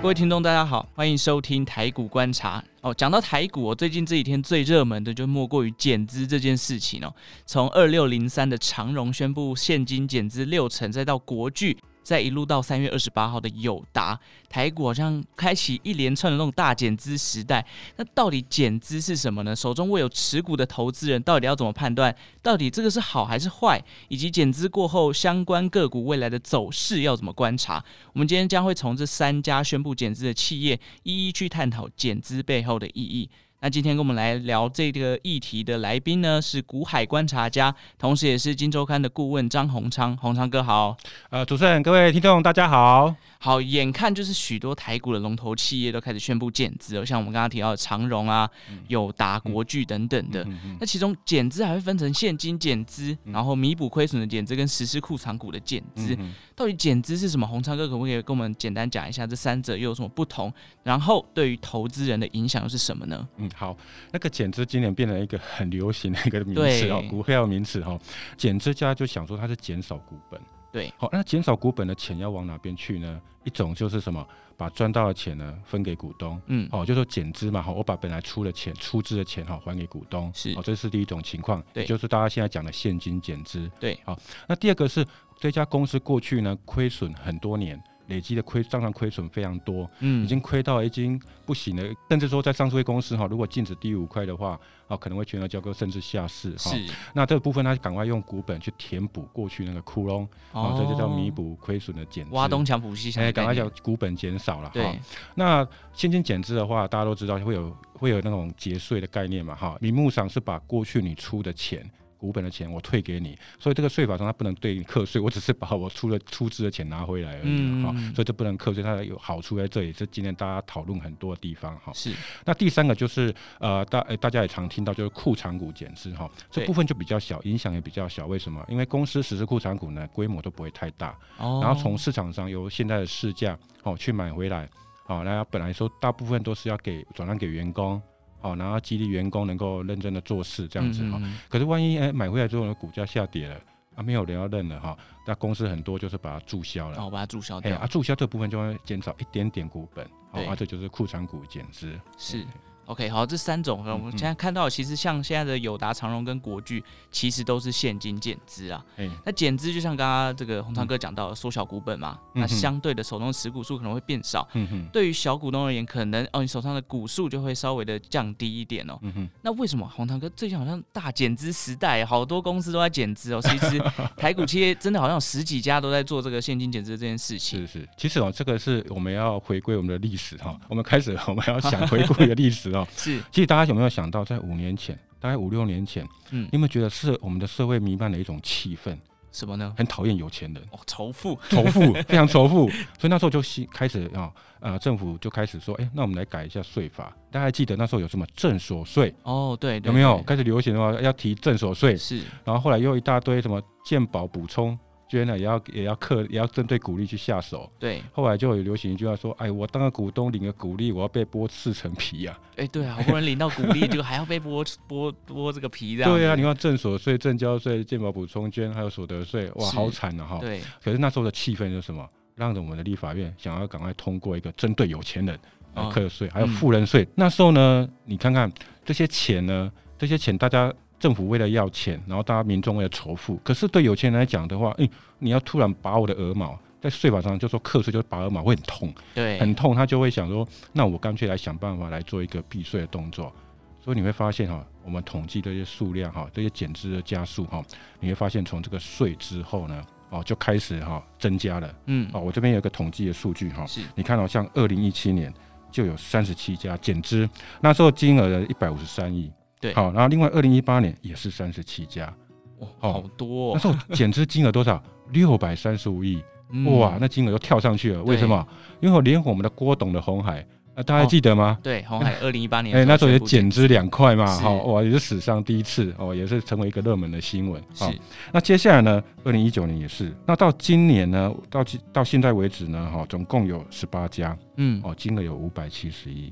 各位听众，大家好，欢迎收听台股观察。哦，讲到台股，我最近这几天最热门的就莫过于减资这件事情哦。从二六零三的长荣宣布现金减资六成，再到国巨。再一路到三月二十八号的友达，台股好像开启一连串的那种大减资时代。那到底减资是什么呢？手中握有持股的投资人到底要怎么判断？到底这个是好还是坏？以及减资过后相关个股未来的走势要怎么观察？我们今天将会从这三家宣布减资的企业一一去探讨减资背后的意义。那今天跟我们来聊这个议题的来宾呢，是股海观察家，同时也是金周刊的顾问张宏昌，宏昌哥好。呃，主持人、各位听众，大家好。好，眼看就是许多台股的龙头企业都开始宣布减资了，像我们刚刚提到的长荣啊、友达、国巨等等的。那其中减资还会分成现金减资，然后弥补亏损的减资跟实施库藏股的减资。到底减资是什么？洪昌哥可不可以跟我们简单讲一下这三者又有什么不同？然后对于投资人的影响又是什么呢？嗯，好，那个减资今年变成一个很流行的一个名词哦，股票名词哈。减资家就想说它是减少股本。对，好，那减少股本的钱要往哪边去呢？一种就是什么，把赚到的钱呢分给股东，嗯，哦，就说减资嘛，好，我把本来出的钱、出资的钱哈还给股东，是，哦，这是第一种情况，对，就是大家现在讲的现金减资，对，好，那第二个是这家公司过去呢亏损很多年。累积的亏账上亏损非常多，嗯，已经亏到已经不行了，甚至说在上市公司哈，如果净值低于五块的话，啊，可能会全额交割，甚至下市哈。是，那这个部分他赶快用股本去填补过去那个窟窿，啊，这就叫弥补亏损的减资。挖东墙补西墙，哎，赶快叫股本减少了哈。那现金减资的话，大家都知道会有会有那种节税的概念嘛哈，名目上是把过去你出的钱。股本的钱我退给你，所以这个税法上它不能对你课税，我只是把我出了出资的钱拿回来而已哈，所以这不能课税，它有好处在这里，是今天大家讨论很多的地方哈。是，那第三个就是呃大诶大家也常听到就是库藏股减资哈，这部分就比较小，影响也比较小，为什么？因为公司实施库藏股呢，规模都不会太大，然后从市场上由现在的市价哦去买回来，好，那本来说大部分都是要给转让给员工。好，然后激励员工能够认真的做事，这样子哈。可是万一哎买回来之后呢，股价下跌了啊，没有人要认了哈，那公司很多就是把它注销了，哦，把它注销掉。啊，注销这部分就会减少一点点股本，好，啊，这就是库存股减资。是。OK，好，这三种，我们现在看到，其实像现在的友达、长荣跟国巨，其实都是现金减资啊。嗯、那减资就像刚刚这个红昌哥讲到，缩小股本嘛，嗯、那相对的手中持股数可能会变少。嗯哼。对于小股东而言，可能哦，你手上的股数就会稍微的降低一点哦。嗯哼。那为什么红昌哥最近好像大减资时代，好多公司都在减资哦？其实 台股企业真的好像有十几家都在做这个现金减资这件事情。是是，其实哦，这个是我们要回归我们的历史哈。我们开始，我们要想回顾一个历史哦。是，其实大家有没有想到，在五年前，大概五六年前，嗯，你有没有觉得是我们的社会弥漫的一种气氛？什么呢？很讨厌有钱人哦，仇富，仇富，非常仇富。所以那时候就开始啊，呃，政府就开始说，哎、欸，那我们来改一下税法。大家还记得那时候有什么正所税？哦，对，对，有没有开始流行的话要提正所税？是。然后后来又一大堆什么健保补充。捐了也要也要克也要针对股利去下手，对。后来就有流行一句话说：“哎，我当个股东领个股利，我要被剥四层皮呀！”哎，对啊，好不容易领到股利，就还要被剥剥剥这个皮，这样。对啊，你看正所税、证交税、健保补充捐，还有所得税，哇，好惨啊！哈。对。可是那时候的气氛是什么？让着我们的立法院想要赶快通过一个针对有钱人来课税，还有富人税。那时候呢，你看看这些钱呢，这些钱大家。政府为了要钱，然后大家民众为了仇富，可是对有钱人来讲的话，诶，你要突然拔我的鹅毛，在税法上就说课税就是拔鹅毛会很痛，对，很痛，他就会想说，那我干脆来想办法来做一个避税的动作。所以你会发现哈，我们统计这些数量哈，这些减资的加速哈，你会发现从这个税之后呢，哦就开始哈增加了，嗯，哦我这边有个统计的数据哈，是你看到像二零一七年就有三十七家减资，那时候金额一百五十三亿。对，好，然后另外二零一八年也是三十七家，哇，好多、哦。那时候减资金额多少？六百三十五亿，哇，那金额又跳上去了。为什么？因为我连我们的郭董的红海，啊，大家还记得吗？哦、对，红海二零一八年，哎、欸，那时候也减资两块嘛，好，哇，也是史上第一次，哦，也是成为一个热门的新闻。是，那接下来呢？二零一九年也是，那到今年呢？到到现在为止呢？哈，总共有十八家，嗯，哦，金额有五百七十亿。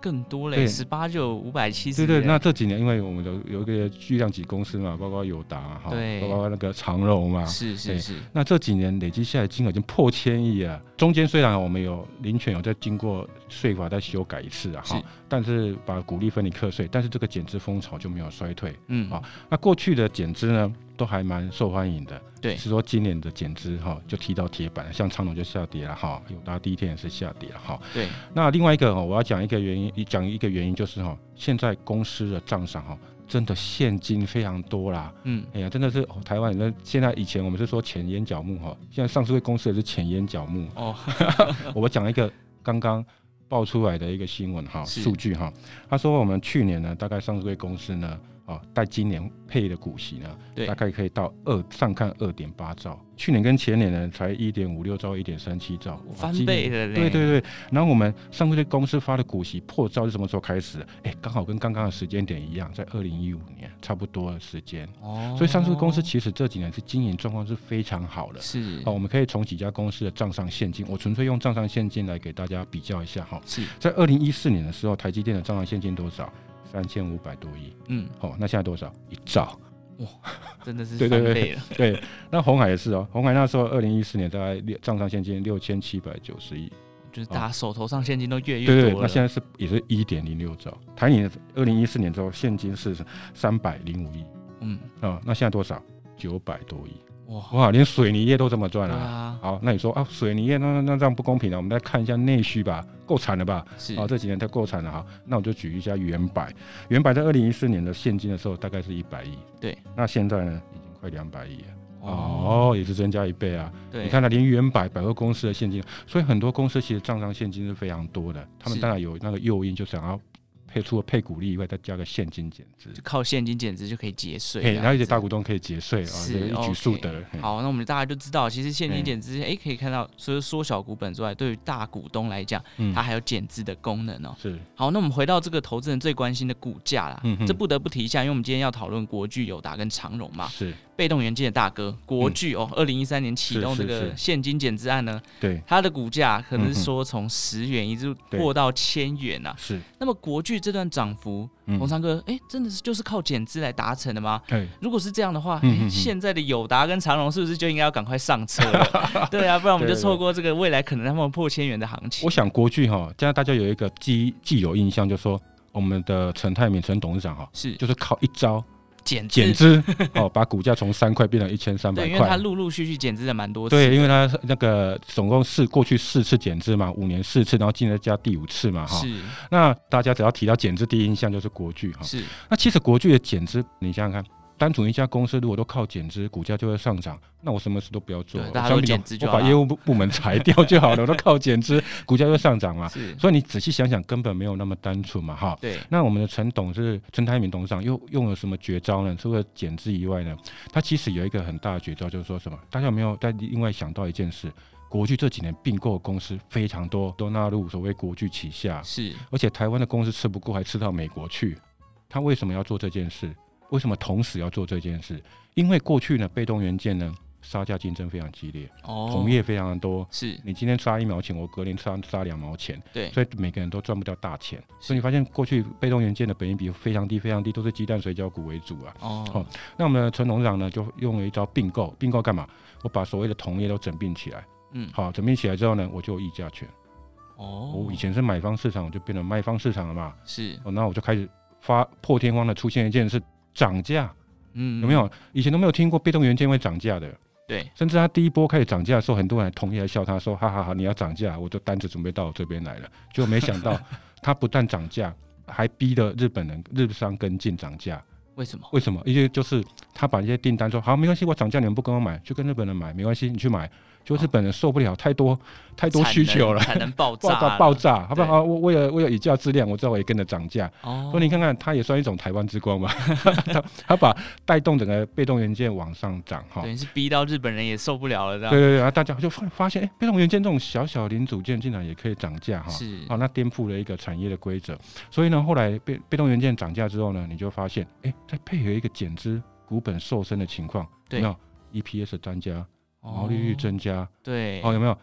更多嘞，十八就五百七十。对对，那这几年因为我们有有一个巨量级公司嘛，包括友达哈，包括那个长荣嘛，是是是。那这几年累积下来金额已经破千亿啊。中间虽然我们有林权有在经过税法再修改一次啊，哈，但是把股利分离课税，但是这个减资风潮就没有衰退，嗯啊。那过去的减资呢，都还蛮受欢迎的，对，是说今年的减资哈就踢到铁板，像长隆就下跌了哈，友达第一天也是下跌了哈，对。那另外一个哈，我要讲一个原因，讲一个原因就是哈，现在公司的账上哈。真的现金非常多啦，嗯，哎呀，真的是、哦、台湾人。现在以前我们是说钱眼角目哈，现在上市会公司也是钱眼角目哦。我讲一个刚刚爆出来的一个新闻哈，数据哈，他说我们去年呢，大概上市会公司呢。哦，在今年配的股息呢，大概可以到二上看二点八兆，去年跟前年呢才一点五六兆，一点三七兆，翻倍的嘞。对对对，然后我们上市公司发的股息破兆是什么时候开始？哎，刚好跟刚刚的时间点一样，在二零一五年差不多的时间。哦，所以上市公司其实这几年是经营状况是非常好的。是，哦，我们可以从几家公司的账上现金，我纯粹用账上现金来给大家比较一下哈。是在二零一四年的时候，台积电的账上现金多少？三千五百多亿，嗯，好、哦，那现在多少？一兆，哇，真的是。对对对，对，那红海也是哦，红海那时候二零一四年大概账上现金六千七百九十亿，就是大家手头上现金都越来越多了。对对，那现在是也是一点零六兆。台泥二零一四年之后现金是三百零五亿，嗯，啊、哦，那现在多少？九百多亿。哇，连水泥业都这么赚了啊！好，那你说啊，水泥业那那那这样不公平了。我们再看一下内需吧，够惨了吧？是啊，这几年它够惨了哈。那我就举一下原百，原百在二零一四年的现金的时候大概是一百亿，对。那现在呢，已经快两百亿了哦，也是增加一倍啊。对，你看它连原百百货公司的现金，所以很多公司其实账上现金是非常多的，他们当然有那个诱因，就想要。配除了配股利以外，再加个现金减资，就靠现金减资就可以节税。然后一些大股东可以节税啊，是一举数得。好，那我们大家就知道，其实现金减资，哎、欸，可以看到，除了缩小股本之外，对于大股东来讲，它还有减资的功能哦、喔。是。好，那我们回到这个投资人最关心的股价啦，嗯，这不得不提一下，因为我们今天要讨论国巨、友达跟长荣嘛。是。被动元件的大哥国巨哦，二零一三年启动这个现金减资案呢，对，它的股价可能是说从十元一直破到千元呐、啊。是，那么国巨这段涨幅，红昌哥，哎、欸，真的是就是靠减资来达成的吗？对，如果是这样的话，欸、现在的友达跟长荣是不是就应该要赶快上车了？对啊，不然我们就错过这个未来可能他们破千元的行情。我想国巨哈，现在大家有一个既既有印象，就是说我们的陈泰明陈董事长哈，是就是靠一招。减减资哦，把股价从三块变成一千三百块。因为它陆陆续续减资了蛮多次。对，因为它那个总共是过去四次减资嘛，五年四次，然后今年加第五次嘛，哈。是。那大家只要提到减资，第一印象就是国巨哈。是。那其实国巨的减资，你想想看。单纯一家公司如果都靠减资，股价就会上涨，那我什么事都不要做，大家都减资就把业务部部门裁掉就好了，我都靠减资，股价就上涨嘛。是，所以你仔细想想，根本没有那么单纯嘛，哈。对。那我们的陈董事陈泰明董事长又用了什么绝招呢？除了减资以外呢，他其实有一个很大的绝招，就是说什么？大家有没有在另外想到一件事？国巨这几年并购的公司非常多，都纳入所谓国巨旗下。是。而且台湾的公司吃不过，还吃到美国去。他为什么要做这件事？为什么同时要做这件事？因为过去呢，被动元件呢，杀价竞争非常激烈，哦，同业非常的多，是你今天杀一毛钱，我隔年杀杀两毛钱，对，所以每个人都赚不掉大钱。所以你发现过去被动元件的本益比非常低，非常低，都是鸡蛋水饺股为主啊。哦，好，那我们的陈董事长呢，就用了一招并购，并购干嘛？我把所谓的同业都整并起来，嗯，好，整并起来之后呢，我就有议价权。哦，我以前是买方市场，我就变成卖方市场了嘛。是，哦，那我就开始发破天荒的出现一件事。涨价，嗯，有没有？以前都没有听过被动元件会涨价的，对。甚至他第一波开始涨价的时候，很多人还同意来笑他说：“哈哈哈，你要涨价，我的单子准备到我这边来了。”就没想到 他不但涨价，还逼得日本人、日商跟进涨价。为什么？为什么？因为就是他把一些订单说：“好，没关系，我涨价，你们不跟我买，就跟日本人买，没关系，你去买。”就是本人受不了太多太多需求了，才能爆炸 爆炸爆炸，好不好？我为了为了以价质量，我知道我也跟着涨价。哦，所以你看看，它也算一种台湾之光吧。他他把带动整个被动元件往上涨，哈，等于是逼到日本人也受不了了，这样。对对对，然后大家就发发现，哎、欸，被动元件这种小小零组件竟然也可以涨价，哈，是，好，那颠覆了一个产业的规则。所以呢，后来被被动元件涨价之后呢，你就发现，哎、欸，再配合一个减资股本瘦身的情况，对，EPS 专家。毛利率增加，对，哦，有没有？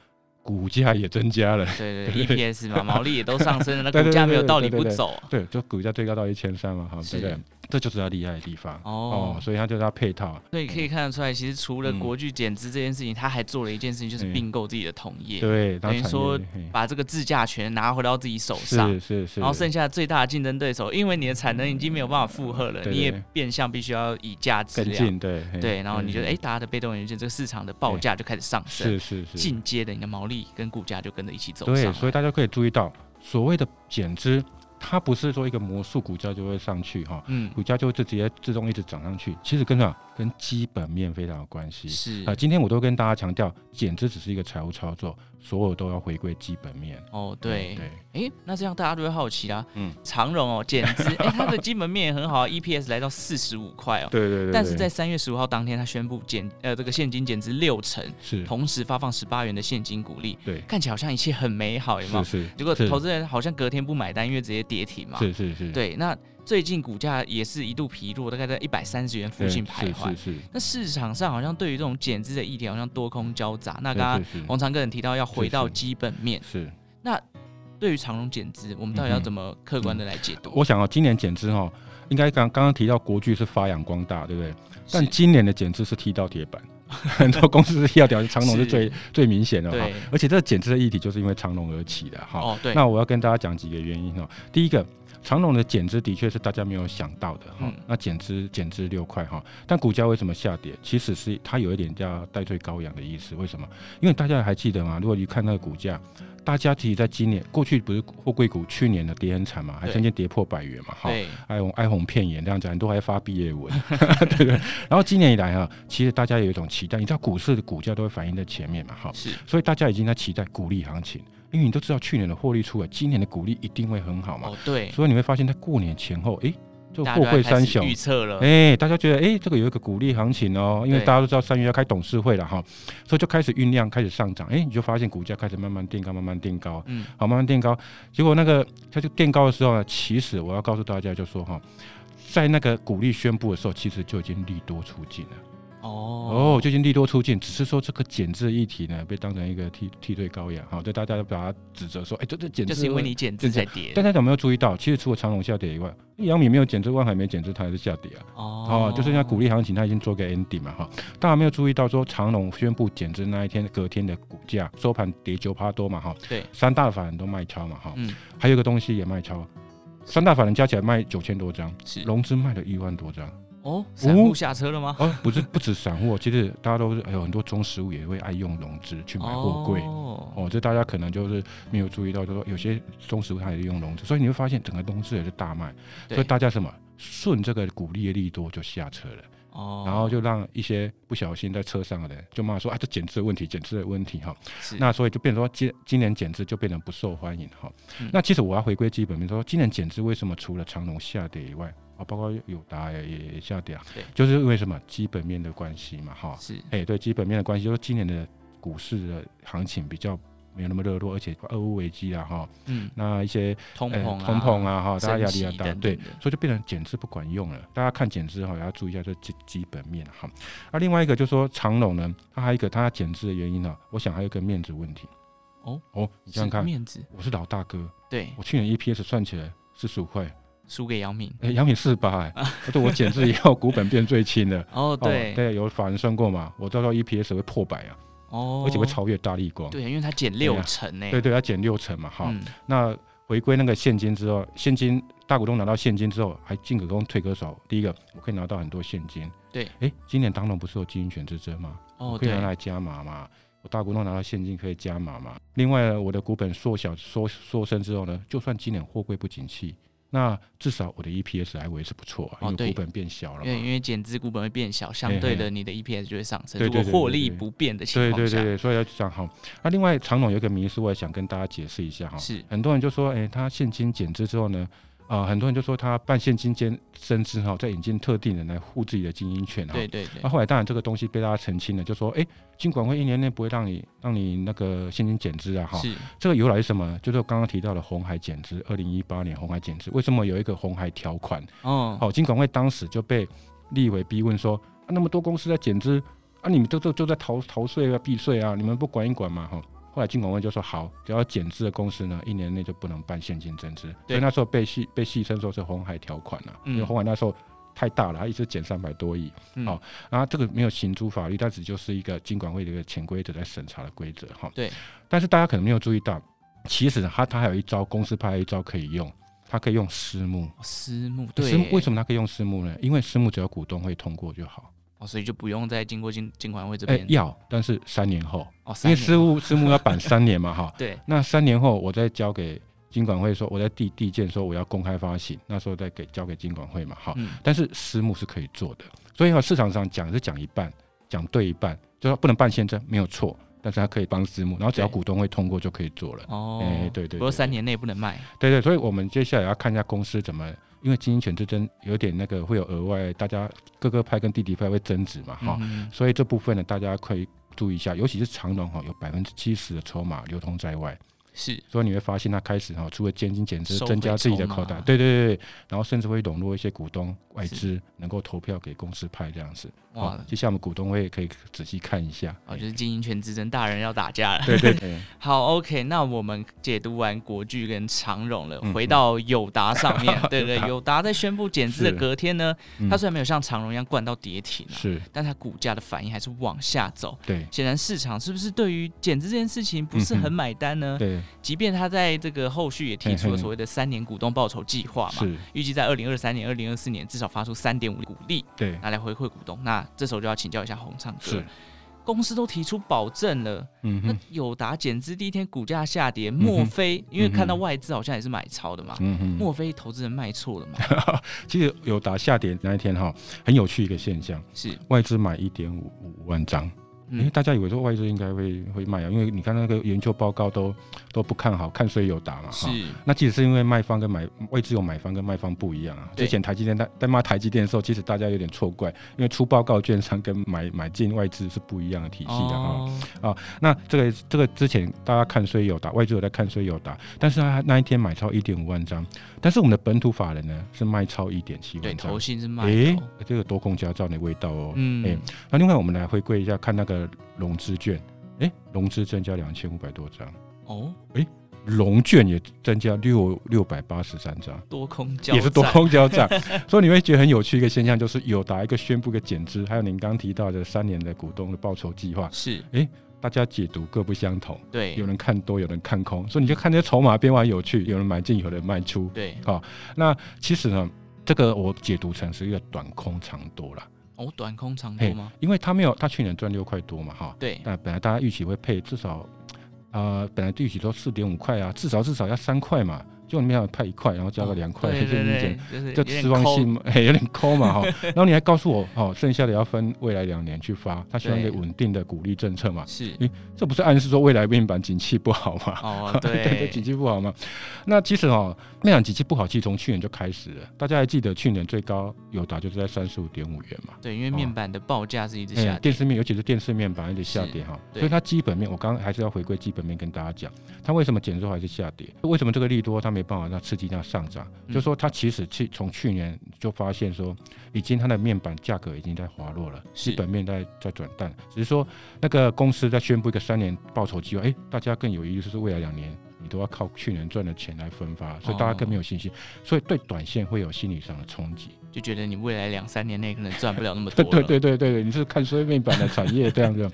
股价也增加了，对对，EPS 嘛，毛利也都上升了，那 股价没有道理不走，对，就股价最高到一千三嘛，好，对不对？这就是他厉害的地方哦，哦，所以他就是他配套。所以可以看得出来，其实除了国巨减资这件事情，嗯、他还做了一件事情，就是并购自己的同业，对，等于说把这个自驾权拿回到自己手上，是是是。然后剩下最大的竞争对手，因为你的产能已经没有办法负荷了，你也变相必须要以价质量，对对。然后你觉得，哎，大家的被动元件这个市场的报价就开始上升，是是是。进阶的你的毛利跟股价就跟着一起走。对，所以大家可以注意到，所谓的减资。它不是说一个魔术股价就会上去哈，嗯，股价就会直接自动一直涨上去。其实跟什么？跟基本面非常有关系。是啊，今天我都跟大家强调，减资只是一个财务操作，所有都要回归基本面。哦，对对，哎、欸，那这样大家都会好奇啦。嗯，长荣哦，减资，哎、欸，它的基本面也很好，EPS 来到四十五块哦。对对对，对。但是在三月十五号当天，它宣布减呃这个现金减资六成，是同时发放十八元的现金股利。对，看起来好像一切很美好，有没有？是是。结果投资人好像隔天不买单，因为直接跌停嘛。是是是。对，那。最近股价也是一度疲弱，大概在一百三十元附近徘徊。是是是。那市场上好像对于这种减资的议题，好像多空交杂。那刚刚王长哥人提到要回到基本面。是。那对于长荣减资，我们到底要怎么客观的来解读？嗯嗯、我想啊，今年减资哈，应该刚刚刚提到国巨是发扬光大，对不对？但今年的减资是踢到铁板，很多公司是踢到铁板，长荣是最是最明显的哈。而且这个减资的议题就是因为长荣而起的哈。哦，对。那我要跟大家讲几个原因哈。第一个。长隆的减资的确是大家没有想到的哈、嗯，那减资减资六块哈，但股价为什么下跌？其实是它有一点叫代罪羔羊的意思。为什么？因为大家还记得吗？如果你看那个股价，大家其实在今年过去不是货柜股去年的跌很惨嘛，还曾经跌破百元嘛，哈，哀鸿哀鸿遍野这样子，很多还发毕业文，对不对？然后今年以来啊，其实大家有一种期待，你知道股市的股价都会反映在前面嘛，哈，是，所以大家已经在期待股利行情。因为你都知道去年的获利出来，今年的股利一定会很好嘛。哦，对。所以你会发现，在过年前后，哎，这货柜三雄预测了，哎，大家觉得，哎，这个有一个股利行情哦。因为大家都知道三月要开董事会了哈，所以就开始酝酿，开始上涨。哎，你就发现股价开始慢慢垫高，慢慢垫高，嗯，好，慢慢垫高。结果那个它就垫高的时候呢，其实我要告诉大家，就说哈，在那个股利宣布的时候，其实就已经利多出尽了。哦哦，最近利多出尽，只是说这个减资议题呢，被当成一个替替罪羔羊，哈，对大家把它指责说，哎，这这减资就是因为你减资在跌。但大家有没有注意到，其实除了长隆下跌以外，阳明没有减资，万海没减资，它还是下跌啊。哦，哦，就是像股利行情，它已经做个 ending 嘛，哈。大家没有注意到说，长隆宣布减资那一天，隔天的股价收盘跌九趴多嘛，哈。对，三大法人都卖超嘛，哈。嗯。还有一个东西也卖超，三大法人加起来卖九千多张，是融资卖了一万多张。哦，散户下车了吗？哦，不是，不止散户，其实大家都是，还有很多中实物也会爱用融资去买货柜。哦，哦，这大家可能就是没有注意到，就说有些中实物它也是用融资，所以你会发现整个东西也是大卖，所以大家什么顺这个股利的利多就下车了。哦，然后就让一些不小心在车上的人就骂说啊，这减资的问题，减资的问题哈。那所以就变成说今今年减资就变成不受欢迎哈。那其实我要回归基本面，说今年减资为什么除了长龙下跌以外？啊，包括友达也也下跌啊，对，就是因为什么基本面的关系嘛，哈，是，哎，对，基本面的关系，就是今年的股市的行情比较没有那么热络，而且俄乌危机啊，哈，嗯，那一些通膨、啊、通膨啊，哈，大家压力要大，对，所以就变成减资不管用了。大家看减资哈，也要注意一下这基基本面哈。那、啊、另外一个就是说长隆呢，它还有一个它减资的原因呢，我想还有一个面子问题。哦哦，你这样看，面子，我是老大哥，对我去年 EPS 算起来四十五块。输给阳明，哎、欸，阳明四八，哎，对，我减资以后股本变最轻了。哦，对，对，有法人算过嘛？我到时候 EPS 会破百啊，哦，而且会超越大立光。对，因为它减六成呢。对对，它减六成嘛，哈、嗯。那回归那个现金之后，现金大股东拿到现金之后，还进可攻退可守。第一个，我可以拿到很多现金。对，哎、欸，今年当中不是有经营权之争吗？哦，可以拿来加码嘛？我大股东拿到现金可以加码嘛？另外，我的股本缩小缩缩身之后呢，就算今年货柜不景气。那至少我的 EPS 还维持不错啊，因为股本变小了。对，因为减资股本会变小，相对的你的 EPS 就会上升。如果获利不变的情况下，对对对对，所以要这样哈。那另外常总有一个迷思，我也想跟大家解释一下哈。是，很多人就说，哎，他现金减资之后呢？啊、呃，很多人就说他办现金兼增资哈，在引进特定人来护自己的经营权哈。对对对。那后来当然这个东西被大家澄清了，就说哎，金管会一年内不会让你让你那个现金减资啊哈。是。这个由来是什么？就是我刚刚提到的红海减资，二零一八年红海减资，为什么有一个红海条款？哦。好，金管会当时就被立委逼问说，啊，那么多公司在减资，啊，你们都都都在逃逃税啊、避税啊，你们不管一管嘛哈？后来金管会就说好，只要减资的公司呢，一年内就不能办现金增资。所以那时候被戏被戏称说是红海条款了，啊，因为红海那时候太大了，他一直减三百多亿。好，嗯哦，然后这个没有行诸法律，它只就是一个金管会的一个潜规则在审查的规则。哈，对。但是大家可能没有注意到，其实他他还有一招，公司派一招可以用。他可以用私募，私募对，私募为什么他可以用私募呢？因为私募只要股东会通过就好，哦，所以就不用再经过金金管会这边。欸，要，但是三年后，哦，因为私募私募要办三年嘛，哈，对，那三年后我再交给金管会说，我在递递件说我要公开发行，那时候再给交给金管会嘛，哈，嗯，但是私募是可以做的，所以市场上讲是讲一半，讲对一半，就说不能办现证，没有错。但是它可以帮私募，然后只要股东会通过就可以做了。哦，哎，对对，不过三年内不能卖。对对，所以我们接下来要看一下公司怎么，因为经营权之争有点那个会有额外，大家哥哥派跟弟弟派会争执嘛，哈、所以这部分呢，大家可以注意一下，尤其是长隆哈，有百分之七十的筹码流通在外。是，所以你会发现他开始哈，除了减金减资，增加自己的口袋，对对对，然后甚至会笼络一些股东外资，能够投票给公司派这样子。哇，就像我们股东会可以仔细看一下。哦，就是经营权之争，大人要打架了。对对对。好，OK，那我们解读完国巨跟长荣了，回到友达上面。对对，友达在宣布减资的隔天呢，它虽然没有像长荣一样灌到跌停，是，但它股价的反应还是往下走。对，显然市场是不是对于减资这件事情不是很买单呢？对。即便他在这个后续也提出了所谓的三年股东报酬计划嘛，预计在二零二三年、二零二四年至少发出三点五股利，对，拿来回馈股东。那这时候就要请教一下洪昌哥，公司都提出保证了，嗯，那友达减资第一天股价下跌，莫非因为看到外资好像也是买超的嘛？嗯，莫非投资人卖错了嘛？其实友达下跌那一天哈，很有趣一个现象。是。外资买一点五五万张。因为大家以为说外资应该会会卖啊，因为你看那个研究报告都都不看好，看衰友达嘛。是。那其实是因为卖方跟买外资有买方跟卖方不一样啊。之前台积电在在骂台积电的时候，其实大家有点错怪，因为出报告券商跟买买进外资是不一样的体系的啊。哦、啊，那这个这个之前大家看衰友达，外资有在看衰友达，但是他那一天买超一点五万张，但是我们的本土法人呢是卖超一点七万张。对，投信是卖。哎，这个多空交照的味道哦。嗯。哎，那另外我们来回归一下，看那个。融资券，哎，融资增加两千五百多张。哦，哎，融券也增加六六百八十三张，多空交也是多空交战，所以你会觉得很有趣一个现象，就是友达一个宣布一个减资，还有您刚提到的三年的股东的报酬计划，是，哎，大家解读各不相同，对，有人看多，有人看空，所以你就看这些筹码变化有趣，有人买进，有人卖出，对，好，那其实呢，这个我解读成是一个短空长多了。哦，短空长多吗？因为他没有，他去年赚六块多嘛，哈。对。那本来大家预期会配至少，啊、呃，本来预期都四点五块啊，至少至少要三块嘛。就你们要派一块，然后加个两块，这些意见，就失望性有点抠嘛哈。然后你还告诉我，哦，剩下的要分未来两年去发，他希望一个稳定的鼓励政策嘛。是，这不是暗示说未来面板景气不好嘛？哦，对，对，景气不好嘛。那其实哦，面板景气不好，其实从去年就开始了。大家还记得去年最高有达就是在三十五点五元嘛？对，因为面板的报价是一直下跌，电视面尤其是电视面板一直下跌哈。所以它基本面，我刚刚还是要回归基本面跟大家讲，它为什么减之后还是下跌？为什么这个利多它没办法让刺激量上涨，就是说它其实去从去年就发现说，已经它的面板价格已经在滑落了，基本面在在转淡，只是说那个公司在宣布一个三年报酬计划，哎，大家更有疑虑，就是未来两年你都要靠去年赚的钱来分发，所以大家更没有信心，所以对短线会有心理上的冲击，就觉得你未来两三年内可能赚不了那么多。对对对对对，你是看衰面板的产业这样子，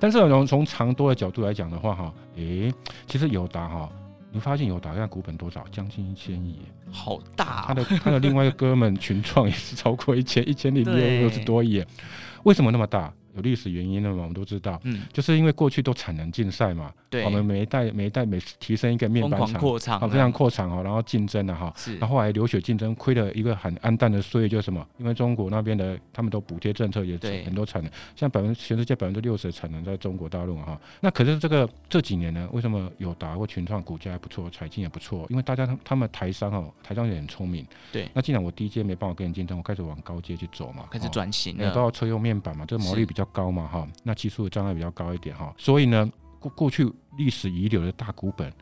但是从从长多的角度来讲的话，哈，诶，其实友达哈。你发现友达现在股本多少？将近一千亿，好大、啊。他的他的另外一个哥们群创也是超过一千一千零六六十多亿，为什么那么大？有历史原因的嘛，我们都知道，嗯，就是因为过去都产能竞赛嘛，对，我们每一代每一代每提升一个面板厂，扩厂，啊，非常扩产哦，然后竞争的哈，是，然后后来流血竞争，亏了一个很暗淡的岁月，就是什么？因为中国那边的他们都补贴政策也很多产能，像百分全世界百分之六十的产能在中国大陆哈，那可是这个这几年呢，为什么有达或群创股价还不错，财经也不错？因为大家他他们台商哦，台商也很聪明，对，那既然我低阶没办法跟人竞争，我开始往高阶去走嘛，开始转型，你都要车用面板嘛，这个毛利比较高嘛哈。那技术的障碍比较高一点哈，所以呢，过过去历史遗留的大股本，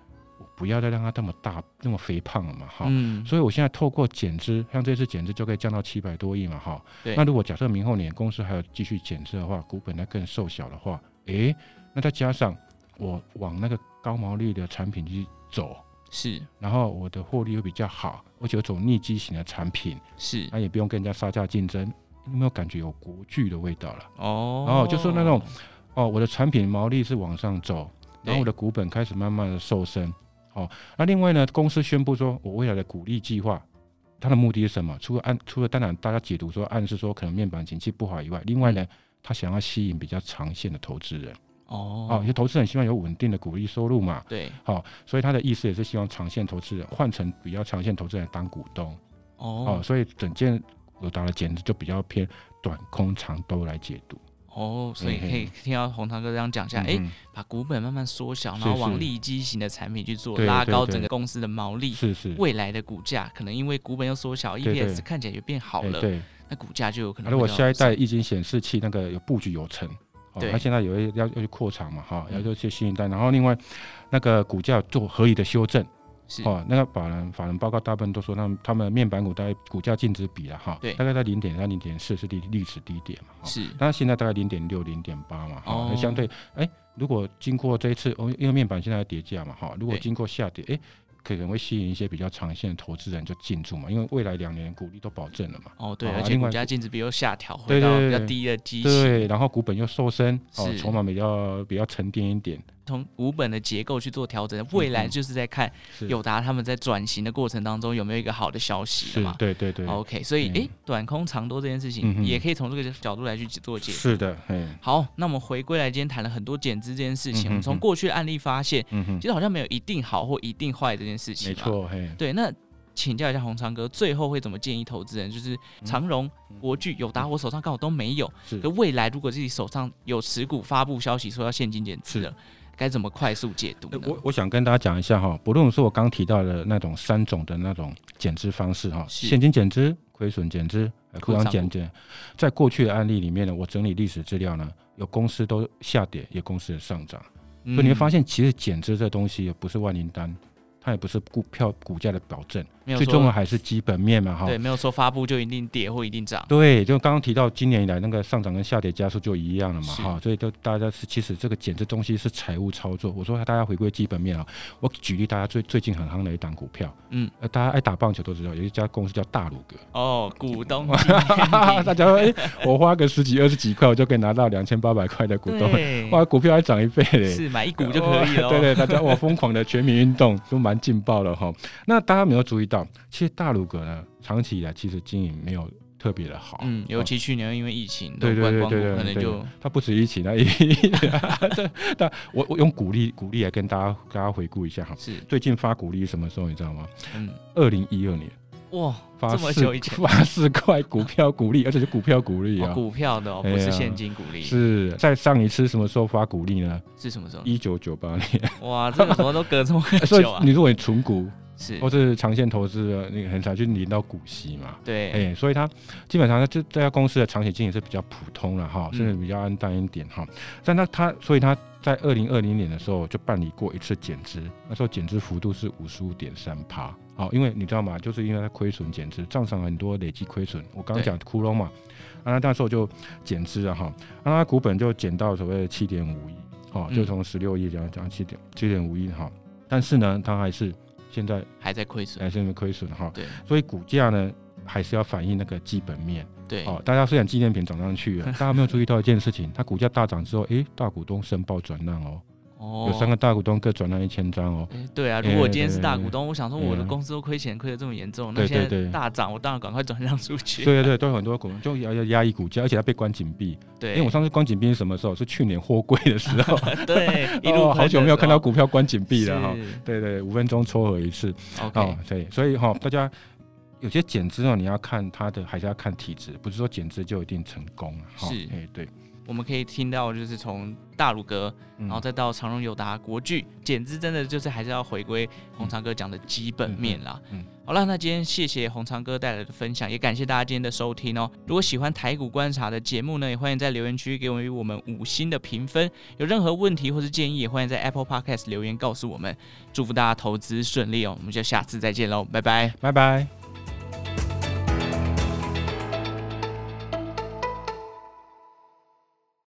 不要再让它这么大、那么肥胖了嘛哈。嗯。所以我现在透过减资，像这次减资就可以降到七百多亿嘛哈。对。那如果假设明后年公司还要继续减资的话，股本它更瘦小的话，诶，那再加上我往那个高毛利的产品去走，是，然后我的获利又比较好，而且有种逆机型的产品，是，那也不用跟人家杀价竞争，有没有感觉有国剧的味道了？哦，然后就说那种，哦，我的产品毛利是往上走，然后我的股本开始慢慢的瘦身，哦，那另外呢，公司宣布说我未来的股利计划。它的目的是什么？除了按，除了当然大家解读说暗示说可能面板景气不好以外，另外呢，他想要吸引比较长线的投资人。哦，啊，因为投资人希望有稳定的股利收入嘛。对。好，所以他的意思也是希望长线投资人换成比较长线投资人当股东。哦哦。所以整件友达的简直就比较偏短空长多来解读。哦，所以可以听到红糖哥这样讲一下，哎、嗯欸，把股本慢慢缩小，然后往利基型的产品去做，拉高整个公司的毛利。是是。未来的股价可能因为股本又缩小，EPS 看起来也变好了。对。那股价就有可能。如果下一代液晶显示器那个有布局有成，对，他现在有要要去扩厂嘛，哈，要去新一代，然后另外那个股价做合理的修正。是哦，那个法人法人报告大部分都说他们他们面板股大概股价净值比了哈，对，大概在零点三零点四是历历史低点嘛，是，但是现在大概零点六零点八嘛，哈、哦，相对哎、欸，如果经过这一次哦，因为面板现在在叠价嘛，哈，如果经过下跌，哎。可能会吸引一些比较长线的投资人就进驻嘛，因为未来两年股利都保证了嘛。哦，对，而且股价净值比又下调回到比较低的基期，对，然后股本又瘦身，哦，筹码比较比较沉淀一点。从股本的结构去做调整，未来就是在看友达他们在转型的过程当中有没有一个好的消息嘛？对对对。OK，所以哎、欸，短空长多这件事情也可以从这个角度来去做解释。是的，好，那我们回归来，今天谈了很多减资这件事情，我们从过去的案例发现，其实好像没有一定好或一定坏这件事情。没错，嘿。对，那请教一下紘长哥，最后会怎么建议投资人？就是长荣、国巨、友达，我手上刚好都没有。是。可未来如果自己手上有持股，发布消息说要现金减资了。该怎么快速解读？我我想跟大家讲一下哈，不论是我刚提到的那种三种的那种减资方式哈，现金减资、亏损减资、库存减资，在过去的案例里面呢，我整理历史资料呢，有公司都下跌，有公司的上涨，嗯，所以你会发现，其实减资这东西也不是万灵丹。它也不是股票股价的保证，最重要还是基本面嘛，哈。对，没有说发布就一定跌或一定涨。对，就刚刚提到今年以来那个上涨跟下跌加速就一样了嘛，哈。所以就大家是其实这个减这东西是财务操作。我说大家回归基本面啊，我举例大家最最近很夯的一档股票，嗯，大家爱打棒球都知道，有一家公司叫大鲁格。哦，股东。大家说，哎、欸，我花个十几二十几块，我就可以拿到两千八百块的股东，哇，股票还涨一倍嘞。是买一股就可以了。对对，大家哇，疯狂的全民运动都蛮。劲爆了哈！那大家没有注意到，其实大鲁阁呢，长期以来其实经营没有特别的好。嗯，尤其去年因为疫情，对对对对对，可能就它不止疫情，那但我我用鼓励鼓励来跟大家大家回顾一下哈。是最近发鼓励什么时候你知道吗？嗯，二零一二年。哇，发这么久以前发四块股票股利，而且是股票股利啊，哦，股票的哦，不是现金股利。是在上一次什么时候发股利呢？是什么时候？一九九八年。哇，这个什么都隔这么 久啊！所以你如果你存股是，或是长线投资的，那个很少去领到股息嘛。对，哎，所以它基本上这这家公司的长期经营是比较普通了哈，甚至比较暗淡一点哈。但它它，所以它在二零二零年的时候就办理过一次减资，那时候减资幅度是五十五点三趴。好，因为你知道吗？就是因为它亏损减资，账上很多累积亏损。我刚刚讲窟窿嘛，那那时候就减资了哈，那它股本就减到所谓的七点五亿，哦，就从十六亿这样讲七点七点五亿哈。但是呢，它还是现在还在亏损，还是亏损哈。对，所以股价呢还是要反映那个基本面。对，哦，大家虽然纪念品涨上去了，大家没有注意到一件事情，它股价大涨之后，诶，大股东申报转让哦。有三个大股东各转让一千张哦。对啊，如果今天是大股东，我想说我的公司都亏钱亏得这么严重，那现在大涨，我当然赶快转让出去。对对对，都有很多股东就要要压抑股价，而且它被关紧闭。对，因为我上次关紧闭是什么时候？是去年货柜的时候。对，哦，好久没有看到股票关紧闭了哈。对对，五分钟撮合一次。哦，对，所以哈，大家有些减资哦，你要看它的，还是要看体质，不是说减资就一定成功。是，哎，对。我们可以听到，就是从大鲁阁，然后再到长荣、友达、国巨简直，真的就是还是要回归红长哥讲的基本面啦。嗯，好了，那今天谢谢红长哥带来的分享，也感谢大家今天的收听哦。如果喜欢台股观察的节目呢，也欢迎在留言区给我们我们五星的评分。有任何问题或是建议，也欢迎在 Apple Podcast 留言告诉我们。祝福大家投资顺利哦，我们就下次再见喽，拜拜，拜拜。